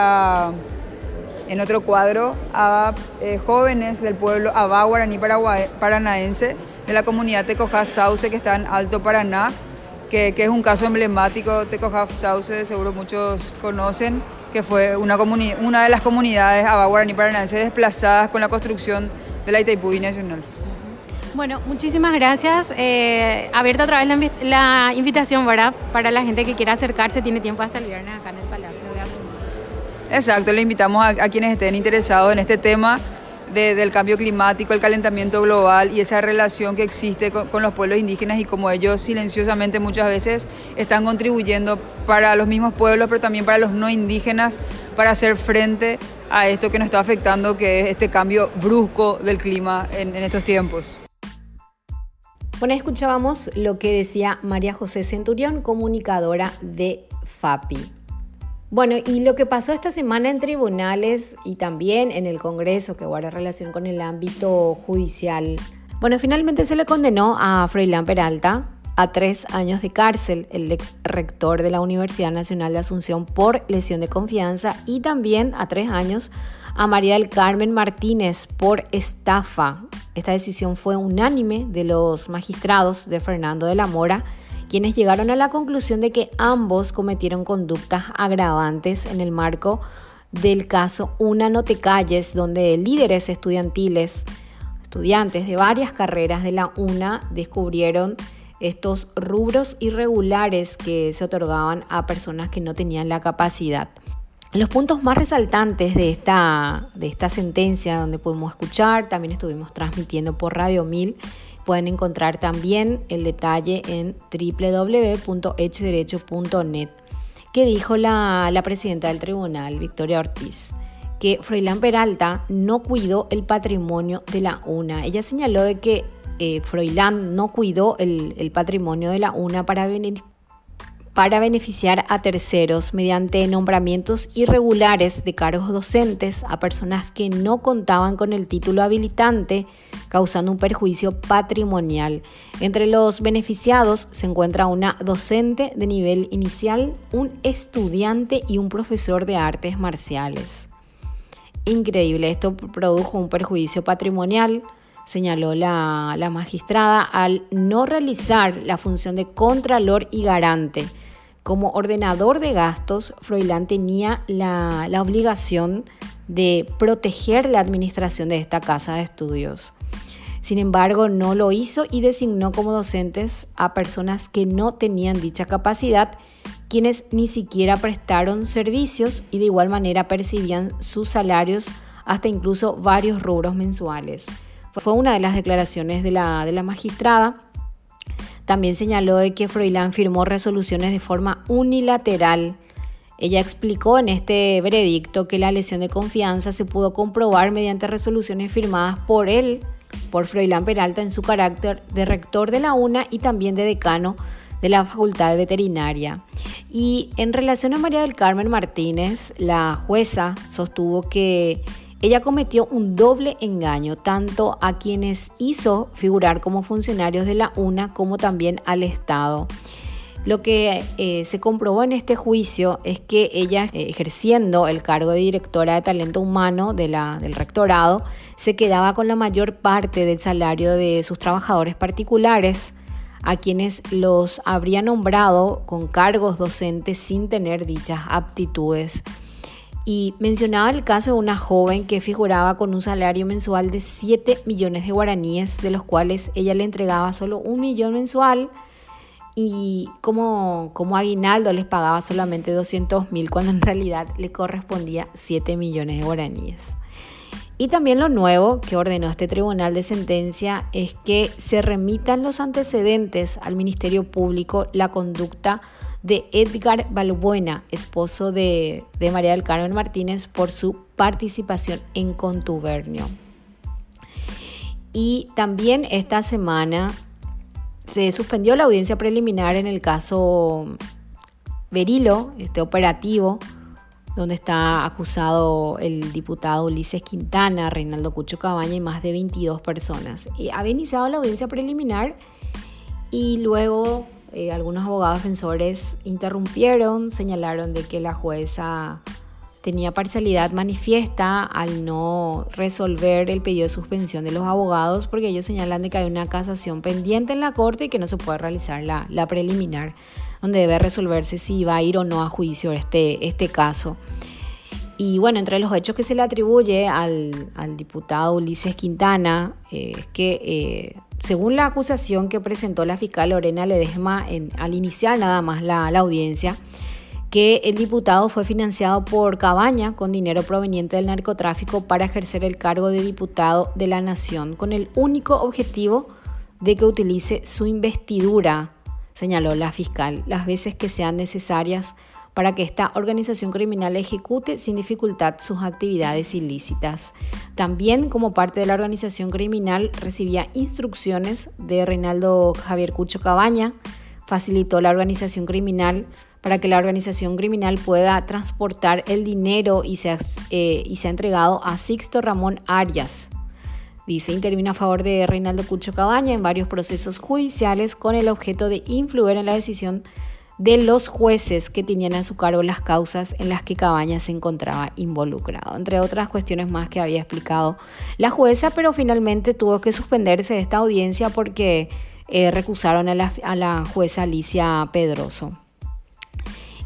en otro cuadro a eh, jóvenes del pueblo Abá Guaraní Paranaense de la comunidad Tecojá Sauce que está en Alto Paraná, que, es un caso emblemático. Tecojá Sauce, seguro muchos conocen, que fue una, una de las comunidades Abá Guaraní Paranaense desplazadas con la construcción de la Itaipú Nacional. Bueno, muchísimas gracias. Eh, abierta otra vez la, invitación, ¿verdad? Para la gente que quiera acercarse, tiene tiempo hasta el viernes acá en el. Exacto, le invitamos a, quienes estén interesados en este tema del cambio climático, el calentamiento global y esa relación que existe con, los pueblos indígenas y como ellos silenciosamente muchas veces están contribuyendo para los mismos pueblos, pero también para los no indígenas, para hacer frente a esto que nos está afectando, que es este cambio brusco del clima en, estos tiempos. Bueno, escuchábamos lo que decía María José Centurión, comunicadora de FAPI. Bueno, y lo que pasó esta semana en tribunales y también en el Congreso, que guarda relación con el ámbito judicial. Bueno, finalmente se le condenó a Froilán Peralta a tres años de cárcel, el ex rector de la Universidad Nacional de Asunción por lesión de confianza y también a tres años a María del Carmen Martínez por estafa. Esta decisión fue unánime de los magistrados de Fernando de la Mora, quienes llegaron a la conclusión de que ambos cometieron conductas agravantes en el marco del caso Una No Te Calles, donde líderes estudiantiles, estudiantes de varias carreras de la UNA, descubrieron estos rubros irregulares que se otorgaban a personas que no tenían la capacidad. Los puntos más resaltantes de esta, de esta sentencia, donde pudimos escuchar, también estuvimos transmitiendo por Radio 1000, pueden encontrar también el detalle en www.hechderecho.net, que dijo la, la presidenta del tribunal, Victoria Ortiz que Froilán Peralta no cuidó el patrimonio de la UNA. Ella señaló de que eh, Froilán no cuidó el, patrimonio de la UNA para, para beneficiar a terceros mediante nombramientos irregulares de cargos docentes a personas que no contaban con el título habilitante, causando un perjuicio patrimonial. Entre los beneficiados se encuentra una docente de nivel inicial, un estudiante y un profesor de artes marciales. Increíble, esto produjo un perjuicio patrimonial señaló la, magistrada, al no realizar la función de contralor y garante. Como ordenador de gastos, Froilán tenía la, obligación de proteger la administración de esta casa de estudios. Sin embargo, no lo hizo y designó como docentes a personas que no tenían dicha capacidad, quienes ni siquiera prestaron servicios y de igual manera percibían sus salarios hasta incluso varios rubros mensuales. Fue una de las declaraciones de la, de la magistrada. También señaló de que Froilán firmó resoluciones de forma unilateral. Ella explicó en este veredicto que la lesión de confianza se pudo comprobar mediante resoluciones firmadas por él, por Froilán Peralta, en su carácter de rector de la UNA y también de decano de la Facultad de Veterinaria. Y en relación a María del Carmen Martínez, la jueza sostuvo que ella cometió un doble engaño tanto a quienes hizo figurar como funcionarios de la UNA como también al Estado. Lo que eh, se comprobó en este juicio es que ella, eh, ejerciendo el cargo de directora de talento humano del rectorado, se quedaba con la mayor parte del salario de sus trabajadores particulares, a quienes los habría nombrado con cargos docentes sin tener dichas aptitudes y mencionaba el caso de una joven que figuraba con un salario mensual de 7 millones de guaraníes, de los cuales ella le entregaba solo un millón mensual y como, como aguinaldo les pagaba solamente 200 mil cuando en realidad le correspondía 7 millones de guaraníes. Y también lo nuevo que ordenó este tribunal de sentencia es que se remitan los antecedentes al Ministerio Público la conducta de Edgar Balbuena, esposo de, María del Carmen Martínez, por su participación en contubernio. Y también esta semana se suspendió la audiencia preliminar en el caso Berilo, este operativo, donde está acusado el diputado Ulises Quintana, Reinaldo Cucho Cabaña y más de 22 personas. Y había iniciado la audiencia preliminar y luego eh, algunos abogados defensores interrumpieron, señalaron de que la jueza tenía parcialidad manifiesta al no resolver el pedido de suspensión de los abogados porque ellos señalan de que hay una casación pendiente en la corte y que no se puede realizar la, la preliminar, donde debe resolverse si va a ir o no a juicio este, este caso. Y bueno, entre los hechos que se le atribuye al, al diputado Ulises Quintana eh, es que, eh, según la acusación que presentó la fiscal Lorena Ledesma al iniciar nada más la audiencia, que el diputado fue financiado por Cabaña con dinero proveniente del narcotráfico para ejercer el cargo de diputado de la Nación, con el único objetivo de que utilice su investidura, señaló la fiscal, las veces que sean necesarias para que esta organización criminal ejecute sin dificultad sus actividades ilícitas. También como parte de la organización criminal recibía instrucciones de Reinaldo Javier Cucho Cabaña, facilitó la organización criminal para que la organización criminal pueda transportar el dinero y se eh, ha entregado a Sixto Ramón Arias. Dice, intervino a favor de Reinaldo Cucho Cabaña en varios procesos judiciales con el objeto de influir en la decisión de los jueces que tenían a su cargo las causas en las que Cabaña se encontraba involucrado, entre otras cuestiones más que había explicado la jueza, pero finalmente tuvo que suspenderse esta audiencia porque eh, recusaron a la, a la jueza Alicia Pedroso.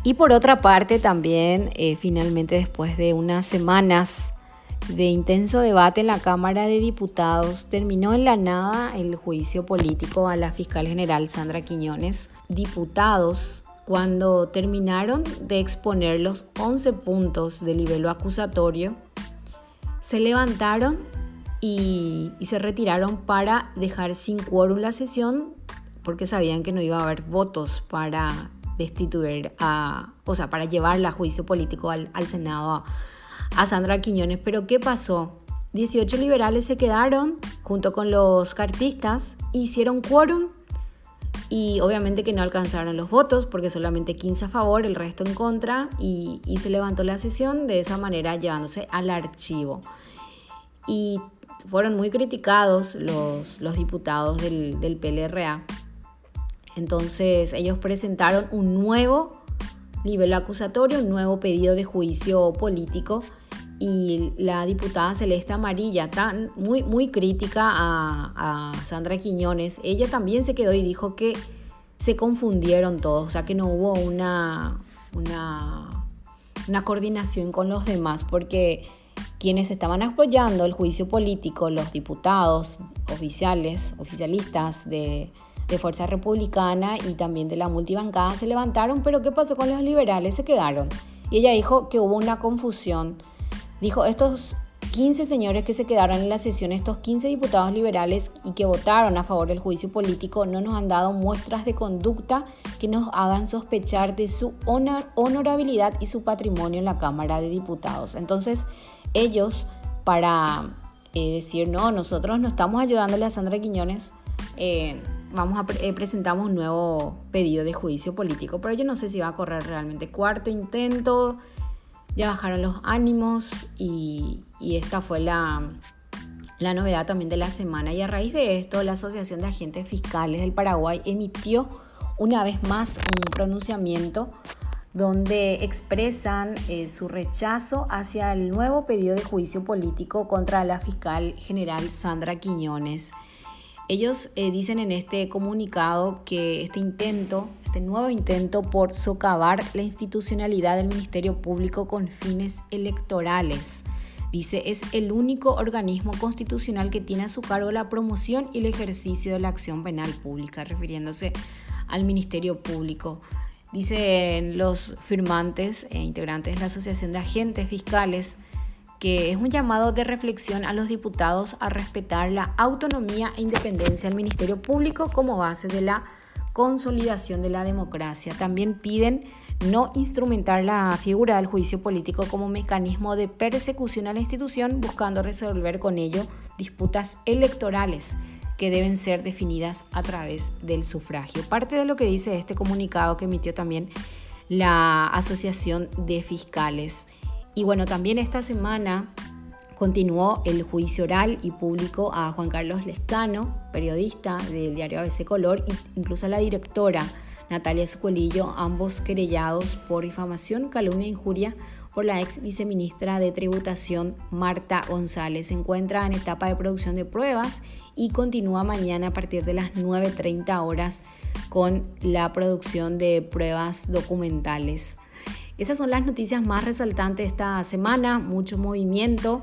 Y por otra parte también, eh, finalmente después de unas semanas de intenso debate en la Cámara de Diputados, terminó en la nada el juicio político a la fiscal general Sandra Quiñones. Diputados, cuando terminaron de exponer los 11 puntos del nivel acusatorio, se levantaron y, y se retiraron para dejar sin quórum la sesión porque sabían que no iba a haber votos para destituir a, o sea, para llevarla a juicio político al, Senado a, Sandra Quiñones. Pero ¿qué pasó? 18 liberales se quedaron junto con los cartistas, hicieron quórum y obviamente que no alcanzaron los votos porque solamente 15 a favor, el resto en contra y, se levantó la sesión de esa manera llevándose al archivo. Y fueron muy criticados los, diputados del, del PLRA entonces ellos presentaron un nuevo nivel acusatorio, un nuevo pedido de juicio político y la diputada Celeste Amarilla, tan, muy, muy crítica a, Sandra Quiñones, ella también se quedó y dijo que se confundieron todos, o sea que no hubo una, una, una coordinación con los demás, porque quienes estaban apoyando el juicio político, los diputados oficiales, oficialistas de de Fuerza Republicana y también de la multibancada se levantaron, pero ¿qué pasó con los liberales? Se quedaron. Y ella dijo que hubo una confusión. Dijo, estos 15 señores que se quedaron en la sesión, estos 15 diputados liberales y que votaron a favor del juicio político, no nos han dado muestras de conducta que nos hagan sospechar de su honorabilidad y su patrimonio en la Cámara de Diputados. Entonces, ellos, para eh, decir, no, nosotros no estamos ayudándole a Sandra Quiñones, eh, vamos a eh, presentamos un nuevo pedido de juicio político, pero yo no sé si va a correr realmente cuarto intento, ya bajaron los ánimos y, esta fue la, la novedad también de la semana. Y a raíz de esto, la Asociación de Agentes Fiscales del Paraguay emitió una vez más un pronunciamiento donde expresan eh, su rechazo hacia el nuevo pedido de juicio político contra la fiscal general Sandra Quiñones. Ellos eh, dicen en este comunicado que este intento, este nuevo intento por socavar la institucionalidad del Ministerio Público con fines electorales, dice, es el único organismo constitucional que tiene a su cargo la promoción y el ejercicio de la acción penal pública, refiriéndose al Ministerio Público. Dicen los firmantes e integrantes de la Asociación de Agentes Fiscales que es un llamado de reflexión a los diputados a respetar la autonomía e independencia del Ministerio Público como base de la consolidación de la democracia. También piden no instrumentar la figura del juicio político como mecanismo de persecución a la institución, buscando resolver con ello disputas electorales que deben ser definidas a través del sufragio. Parte de lo que dice este comunicado que emitió también la Asociación de Fiscales. Y bueno, también esta semana continuó el juicio oral y público a Juan Carlos Lescano, periodista del diario ABC Color, e incluso a la directora Natalia Escuelillo, ambos querellados por difamación, calumnia e injuria por la ex viceministra de Tributación Marta González. Se encuentra en etapa de producción de pruebas y continúa mañana a partir de las 9.30 horas con la producción de pruebas documentales. Esas son las noticias más resaltantes esta semana, mucho movimiento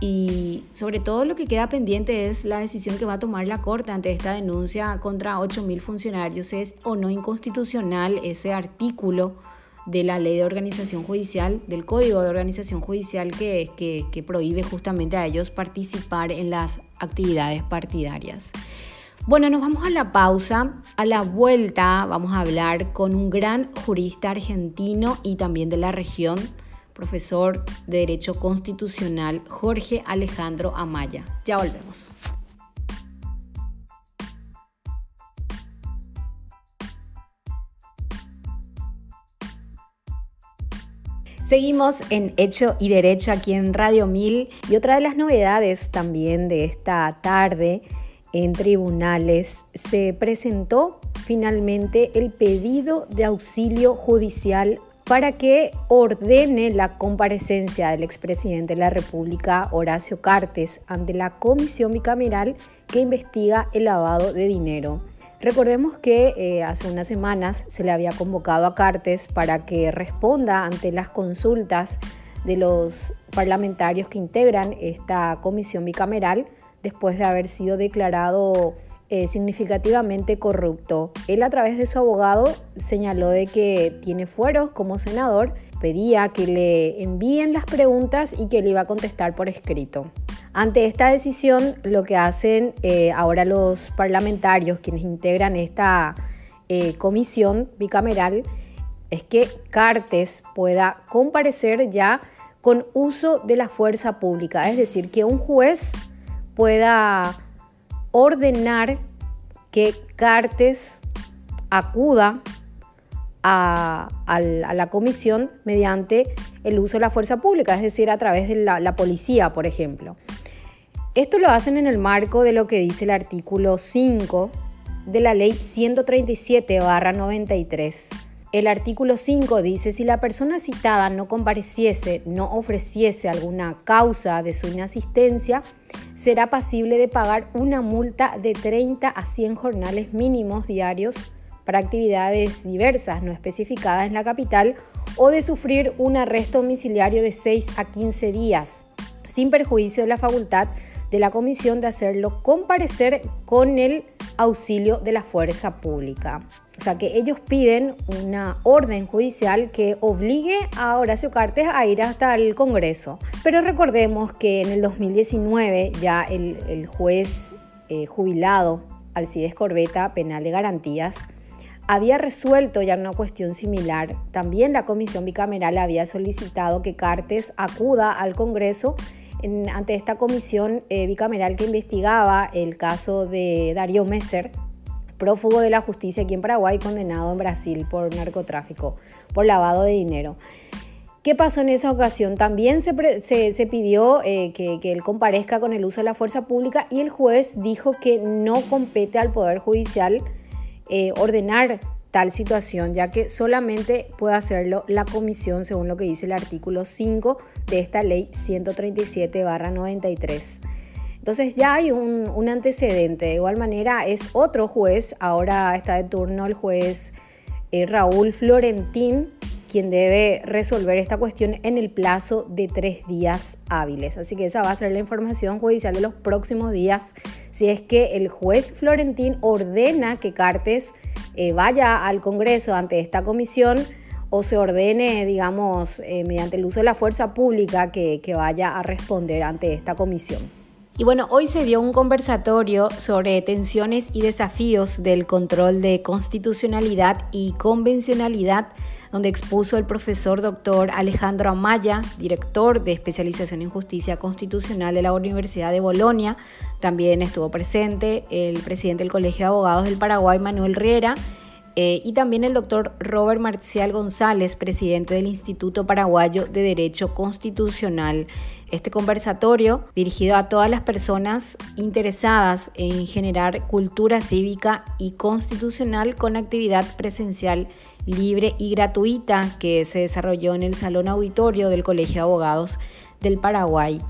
y sobre todo lo que queda pendiente es la decisión que va a tomar la Corte ante esta denuncia contra 8.000 funcionarios. ¿Es o no inconstitucional ese artículo de la ley de organización judicial, del código de organización judicial que, que, que prohíbe justamente a ellos participar en las actividades partidarias? Bueno, nos vamos a la pausa. A la vuelta vamos a hablar con un gran jurista argentino y también de la región profesor de Derecho Constitucional Jorge Alejandro Amaya. Ya volvemos. Seguimos en Hecho y Derecho aquí en Radio 1000 y otra de las novedades también de esta tarde en tribunales se presentó finalmente el pedido de auxilio judicial para que ordene la comparecencia del expresidente de la República, Horacio Cartes, ante la comisión bicameral que investiga el lavado de dinero. Recordemos que eh, hace unas semanas se le había convocado a Cartes para que responda ante las consultas de los parlamentarios que integran esta comisión bicameral después de haber sido declarado eh, significativamente corrupto. Él a través de su abogado señaló de que tiene fueros como senador, pedía que le envíen las preguntas y que le iba a contestar por escrito. Ante esta decisión, lo que hacen eh, ahora los parlamentarios, quienes integran esta eh, comisión bicameral, es que Cartes pueda comparecer ya con uso de la fuerza pública, es decir, que un juez pueda ordenar que Cartes acuda a, la comisión mediante el uso de la fuerza pública, es decir, a través de la, la policía, por ejemplo. Esto lo hacen en el marco de lo que dice el artículo 5 de la ley 137-93 el artículo 5 dice, si la persona citada no compareciese, no ofreciese alguna causa de su inasistencia, será pasible de pagar una multa de 30 a 100 jornales mínimos diarios para actividades diversas no especificadas en la capital o de sufrir un arresto domiciliario de 6 a 15 días, sin perjuicio de la facultad de la comisión de hacerlo comparecer con el auxilio de la fuerza pública. O sea que ellos piden una orden judicial que obligue a Horacio Cartes a ir hasta el Congreso. Pero recordemos que en el 2019 ya el, juez eh, jubilado Alcides Corbeta, penal de garantías, había resuelto ya una cuestión similar. También la comisión bicameral había solicitado que Cartes acuda al Congreso ante esta comisión eh, bicameral que investigaba el caso de Darío Messer, prófugo de la justicia aquí en Paraguay, condenado en Brasil por narcotráfico, por lavado de dinero. ¿Qué pasó en esa ocasión? También se, pidió eh, que, él comparezca con el uso de la fuerza pública y el juez dijo que no compete al Poder Judicial eh, ordenar tal situación, ya que solamente puede hacerlo la comisión según lo que dice el artículo 5 de esta ley 137-93. Entonces ya hay un, antecedente. De igual manera es otro juez, ahora está de turno el juez eh, Raúl Florentín, quien debe resolver esta cuestión en el plazo de tres días hábiles. Así que esa va a ser la información judicial de los próximos días. Si es que el juez Florentín ordena que Cartes eh, vaya al Congreso ante esta comisión o se ordene, digamos, eh, mediante el uso de la fuerza pública que vaya a responder ante esta comisión. Y bueno, hoy se dio un conversatorio sobre tensiones y desafíos del control de constitucionalidad y convencionalidad, donde expuso el profesor doctor Alejandro Amaya, director de especialización en justicia constitucional de la Universidad de Bolonia. También estuvo presente el presidente del Colegio de Abogados del Paraguay, Manuel Riera, eh, y también el doctor Robert Marcial González, presidente del Instituto Paraguayo de Derecho Constitucional. Este conversatorio, dirigido a todas las personas interesadas en generar cultura cívica y constitucional con actividad presencial libre y gratuita que se desarrolló en el Salón Auditorio del Colegio de Abogados del Paraguay.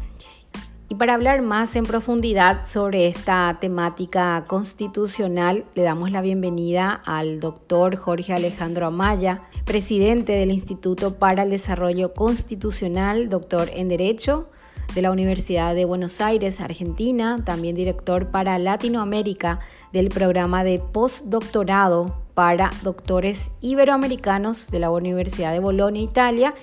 Y para hablar más en profundidad sobre esta temática constitucional, le damos la bienvenida al doctor Jorge Alejandro Amaya, presidente del Instituto para el Desarrollo Constitucional, doctor en Derecho de la Universidad de Buenos Aires, Argentina, también director para Latinoamérica del programa de postdoctorado para doctores iberoamericanos de la Universidad de Bolonia, Italia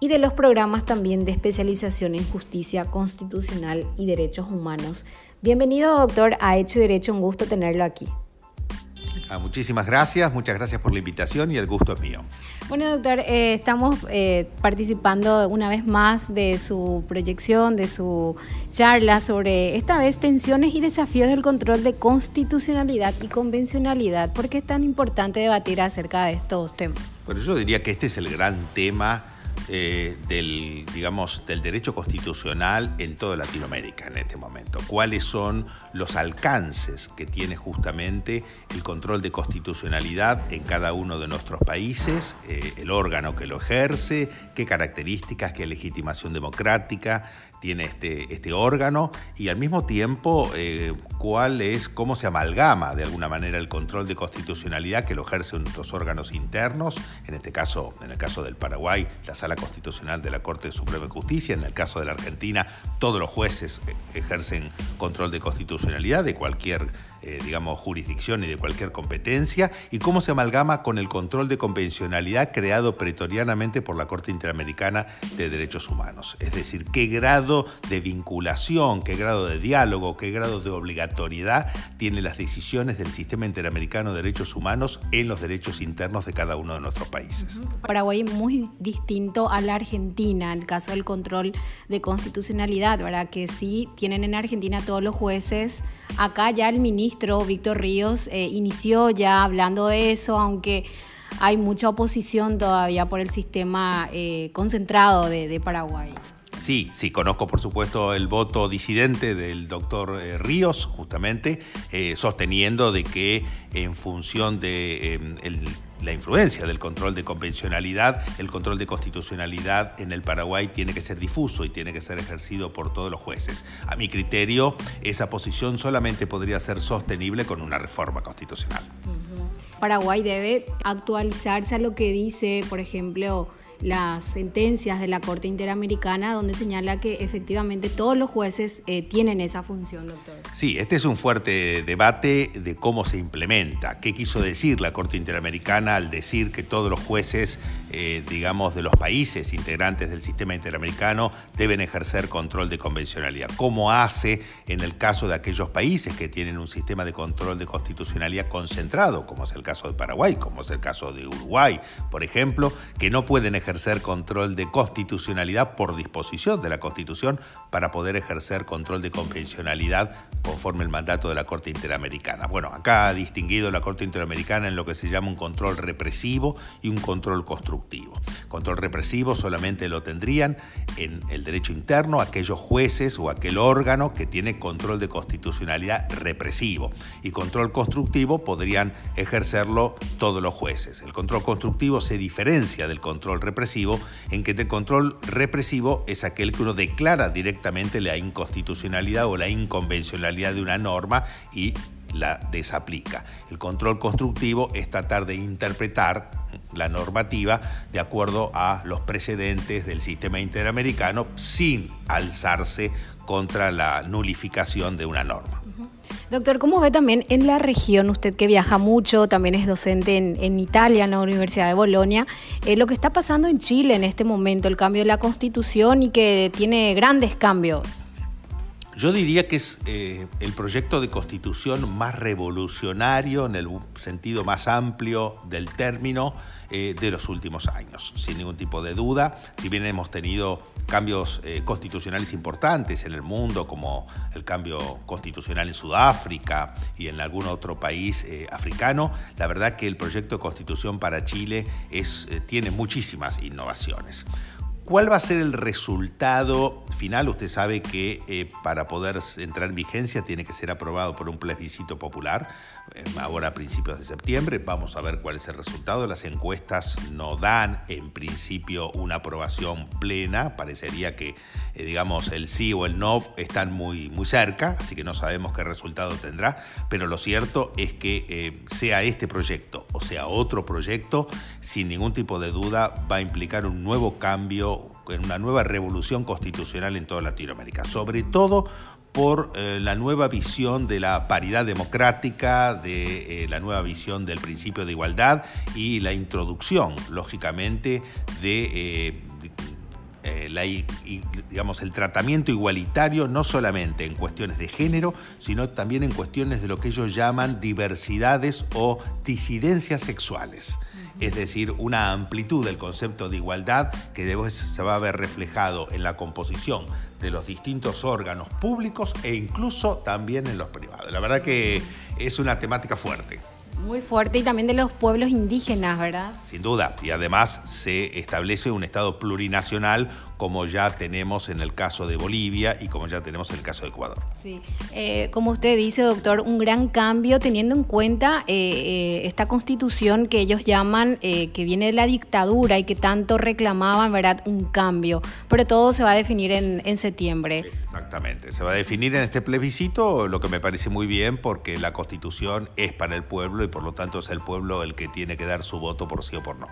y de los programas también de especialización en justicia constitucional y derechos humanos. Bienvenido, doctor, a Hecho Derecho, un gusto tenerlo aquí. Ah, muchísimas gracias, muchas gracias por la invitación y el gusto es mío. Bueno, doctor, eh, estamos eh, participando una vez más de su proyección, de su charla sobre esta vez tensiones y desafíos del control de constitucionalidad y convencionalidad. ¿Por qué es tan importante debatir acerca de estos temas? Bueno, yo diría que este es el gran tema eh, del, digamos, del derecho constitucional en toda Latinoamérica en este momento. ¿Cuáles son los alcances que tiene justamente el control de constitucionalidad en cada uno de nuestros países, eh, el órgano que lo ejerce, qué características, qué legitimación democrática, tiene este, este órgano y al mismo tiempo eh, cuál es, cómo se amalgama de alguna manera el control de constitucionalidad que lo ejercen los órganos internos, en este caso, en el caso del Paraguay, la Sala Constitucional de la Corte Suprema de Justicia, en el caso de la Argentina, todos los jueces eh, ejercen control de constitucionalidad de cualquier eh, digamos, jurisdicción y de cualquier competencia, y cómo se amalgama con el control de convencionalidad creado pretorianamente por la Corte Interamericana de Derechos Humanos. Es decir, qué grado de vinculación, qué grado de diálogo, qué grado de obligatoriedad tienen las decisiones del Sistema Interamericano de Derechos Humanos en los derechos internos de cada uno de nuestros países. Paraguay es muy distinto a la Argentina, en el caso del control de constitucionalidad, ¿verdad? Que sí tienen en Argentina todos los jueces, acá ya el ministro Víctor Ríos eh, inició ya hablando de eso, aunque hay mucha oposición todavía por el sistema eh, concentrado de, Paraguay. Sí, sí, conozco por supuesto el voto disidente del doctor eh, Ríos, justamente, sosteniendo de que en función de el la influencia del control de convencionalidad, el control de constitucionalidad en el Paraguay tiene que ser difuso y tiene que ser ejercido por todos los jueces. A mi criterio, esa posición solamente podría ser sostenible con una reforma constitucional. Paraguay debe actualizarse a lo que dice, por ejemplo, las sentencias de la Corte Interamericana donde señala que efectivamente todos los jueces eh, tienen esa función, doctor. Sí, este es un fuerte debate de cómo se implementa. ¿Qué quiso decir la Corte Interamericana al decir que todos los jueces, eh, digamos, de los países integrantes del sistema interamericano deben ejercer control de convencionalidad? ¿Cómo hace en el caso de aquellos países que tienen un sistema de control de constitucionalidad concentrado, como es el caso de Paraguay, como es el caso de Uruguay, por ejemplo, que no pueden ejercer control de constitucionalidad por disposición de la Constitución para poder ejercer control de convencionalidad conforme el mandato de la Corte Interamericana. Bueno, acá ha distinguido la Corte Interamericana en lo que se llama un control represivo y un control constructivo. Control represivo solamente lo tendrían en el derecho interno aquellos jueces o aquel órgano que tiene control de constitucionalidad represivo y control constructivo podrían ejercerlo todos los jueces. El control constructivo se diferencia del control represivo en que el control represivo es aquel que uno declara directamente la inconstitucionalidad o la inconvencionalidad de una norma y la desaplica. El control constructivo es tratar de interpretar la normativa de acuerdo a los precedentes del sistema interamericano sin alzarse contra la nulificación de una norma. Doctor, ¿cómo ve también en la región, usted que viaja mucho, también es docente en, Italia, en la Universidad de Bolonia, eh, lo que está pasando en Chile en este momento, el cambio de la constitución y que tiene grandes cambios? Yo diría que es eh, el proyecto de constitución más revolucionario en el sentido más amplio del término eh, de los últimos años, sin ningún tipo de duda. Si bien hemos tenido cambios eh, constitucionales importantes en el mundo, como el cambio constitucional en Sudáfrica y en algún otro país africano, la verdad que el proyecto de constitución para Chile tiene muchísimas innovaciones. ¿Cuál va a ser el resultado final? Usted sabe que eh, para poder entrar en vigencia tiene que ser aprobado por un plebiscito popular, ahora a principios de septiembre. Vamos a ver cuál es el resultado. Las encuestas no dan en principio una aprobación plena. Parecería que, eh, digamos, el sí o el no están muy, muy cerca, así que no sabemos qué resultado tendrá. Pero lo cierto es que sea este proyecto o sea otro proyecto, sin ningún tipo de duda va a implicar un nuevo cambio una nueva revolución constitucional en toda Latinoamérica, sobre todo por eh, la nueva visión de la paridad democrática, de eh, la nueva visión del principio de igualdad y la introducción, lógicamente, de, eh, digamos, el tratamiento igualitario no solamente en cuestiones de género, sino también en cuestiones de lo que ellos llaman diversidades o disidencias sexuales es decir, una amplitud del concepto de igualdad que después se va a ver reflejado en la composición de los distintos órganos públicos e incluso también en los privados. La verdad que es una temática fuerte. Muy fuerte y también de los pueblos indígenas, ¿verdad? Sin duda. Y además se establece un Estado plurinacional como ya tenemos en el caso de Bolivia y como ya tenemos en el caso de Ecuador. Sí, eh, como usted dice, doctor, un gran cambio teniendo en cuenta eh, eh, esta constitución que ellos llaman que viene de la dictadura y que tanto reclamaban, ¿verdad? Un cambio. Pero todo se va a definir en, en septiembre. Exactamente, se va a definir en este plebiscito, lo que me parece muy bien porque la constitución es para el pueblo y por lo tanto es el pueblo el que tiene que dar su voto por sí o por no.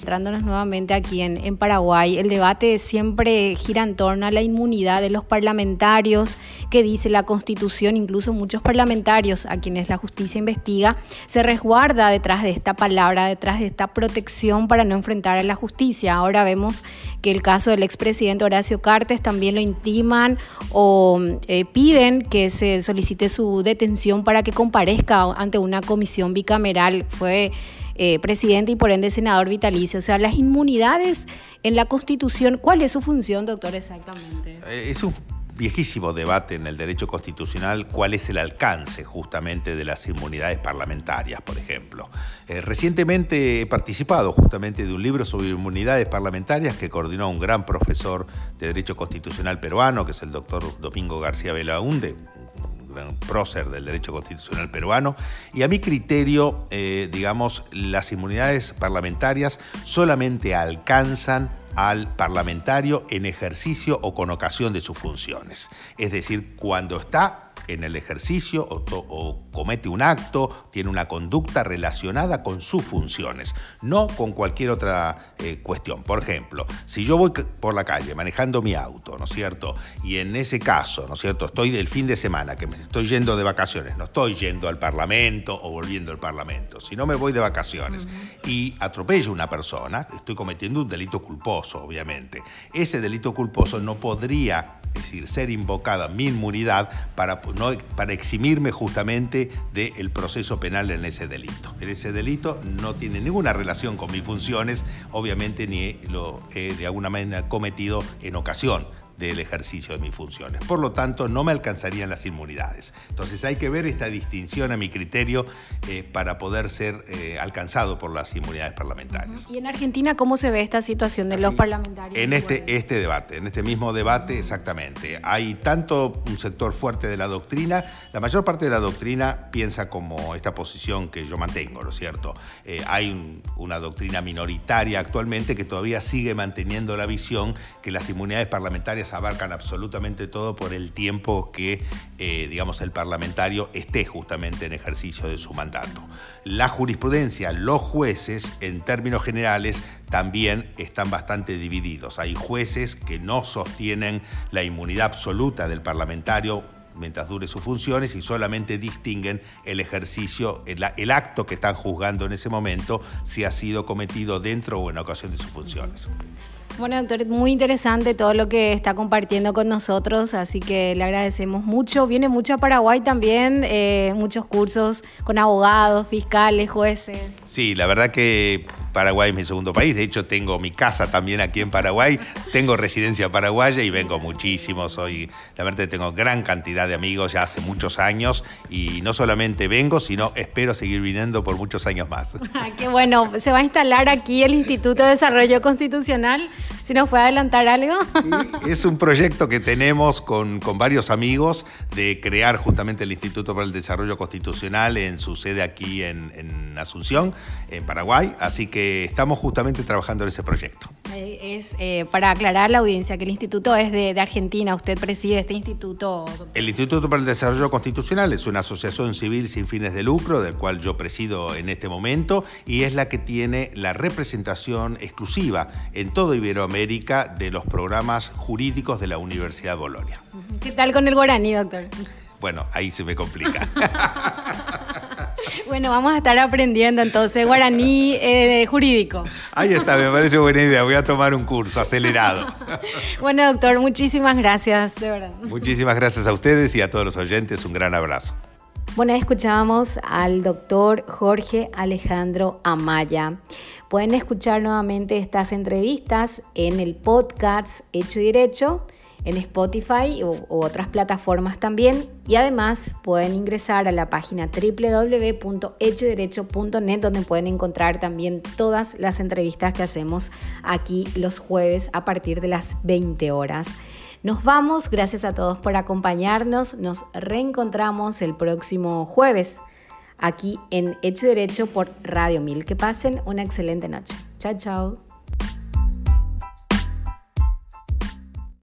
Entrándonos nuevamente aquí en, en Paraguay, el debate siempre siempre gira en torno a la inmunidad de los parlamentarios que dice la Constitución, incluso muchos parlamentarios a quienes la justicia investiga, se resguarda detrás de esta palabra, detrás de esta protección para no enfrentar a la justicia. Ahora vemos que el caso del expresidente Horacio Cartes también lo intiman o eh, piden que se solicite su detención para que comparezca ante una comisión bicameral. Fue eh, presidente y por ende senador vitalicio. O sea, las inmunidades en la Constitución, ¿cuál es su función, doctor, exactamente? Eh, es un viejísimo debate en el derecho constitucional cuál es el alcance justamente de las inmunidades parlamentarias, por ejemplo. Eh, recientemente he participado justamente de un libro sobre inmunidades parlamentarias que coordinó un gran profesor de derecho constitucional peruano, que es el doctor Domingo García Belaunde, prócer del derecho constitucional peruano, y a mi criterio, eh, digamos, las inmunidades parlamentarias solamente alcanzan al parlamentario en ejercicio o con ocasión de sus funciones. Es decir, cuando está en el ejercicio o, comete un acto, tiene una conducta relacionada con sus funciones, no con cualquier otra eh, cuestión. Por ejemplo, si yo voy por la calle manejando mi auto, ¿no es cierto? Y en ese caso, ¿no es cierto? Estoy del fin de semana, que me estoy yendo de vacaciones, no estoy yendo al Parlamento o volviendo al Parlamento, si no me voy de vacaciones y atropello a una persona, estoy cometiendo un delito culposo, obviamente. Ese delito culposo no podría es decir, ser invocada mi inmunidad para, para eximirme justamente del proceso penal en ese delito. Ese delito no tiene ninguna relación con mis funciones, obviamente ni lo he de alguna manera cometido en ocasión del ejercicio de mis funciones. Por lo tanto, no me alcanzarían las inmunidades. Entonces hay que ver esta distinción a mi criterio eh, para poder ser eh, alcanzado por las inmunidades parlamentarias. ¿Y en Argentina cómo se ve esta situación de los parlamentarios? En este, este debate, en este mismo debate, exactamente. Hay tanto un sector fuerte de la doctrina, la mayor parte de la doctrina piensa como esta posición que yo mantengo, ¿no es cierto? Eh, hay una doctrina minoritaria actualmente que todavía sigue manteniendo la visión que las inmunidades parlamentarias abarcan absolutamente todo por el tiempo que, eh, digamos, el parlamentario esté justamente en ejercicio de su mandato. La jurisprudencia, los jueces, en términos generales, también están bastante divididos. Hay jueces que no sostienen la inmunidad absoluta del parlamentario mientras dure sus funciones y solamente distinguen el ejercicio, el, acto que están juzgando en ese momento, si ha sido cometido dentro o en ocasión de sus funciones. Bueno, doctor, muy interesante todo lo que está compartiendo con nosotros, así que le agradecemos mucho. Viene mucho a Paraguay también, eh, muchos cursos con abogados, fiscales, jueces. Sí, la verdad que Paraguay es mi segundo país. De hecho, tengo mi casa también aquí en Paraguay. Tengo residencia paraguaya y vengo muchísimo. Soy, la verdad, tengo gran cantidad de amigos ya hace muchos años. Y no solamente vengo, sino espero seguir viniendo por muchos años más. qué bueno. Se va a instalar aquí el Instituto de Desarrollo Constitucional. Si nos puede adelantar algo. es un proyecto que tenemos con, con varios amigos de crear justamente el Instituto para el Desarrollo Constitucional en su sede aquí en, en Asunción, en Paraguay. Así que estamos justamente trabajando en ese proyecto. Es eh, para aclarar a la audiencia que el instituto es de, Argentina, usted preside este instituto. El Instituto para el Desarrollo Constitucional es una asociación civil sin fines de lucro, del cual yo presido en este momento, y es la que tiene la representación exclusiva en toda Iberoamérica de los programas jurídicos de la Universidad de Bolonia. ¿Qué tal con el guaraní, doctor? Bueno, ahí se me complica. Bueno, vamos a estar aprendiendo entonces guaraní eh, jurídico. Ahí está, me parece buena idea. Voy a tomar un curso acelerado. Bueno, doctor, muchísimas gracias, de verdad. Muchísimas gracias a ustedes y a todos los oyentes. Un gran abrazo. Bueno, escuchábamos al doctor Jorge Alejandro Amaya. Pueden escuchar nuevamente estas entrevistas en el podcast Hecho y Derecho en Spotify u, otras plataformas también. Y además pueden ingresar a la página www.hechodirecho.net donde pueden encontrar también todas las entrevistas que hacemos aquí los jueves a partir de las 20 horas. Nos vamos, gracias a todos por acompañarnos. Nos reencontramos el próximo jueves aquí en Hecho Derecho por Radio 1000. Que pasen una excelente noche. Chao, chao.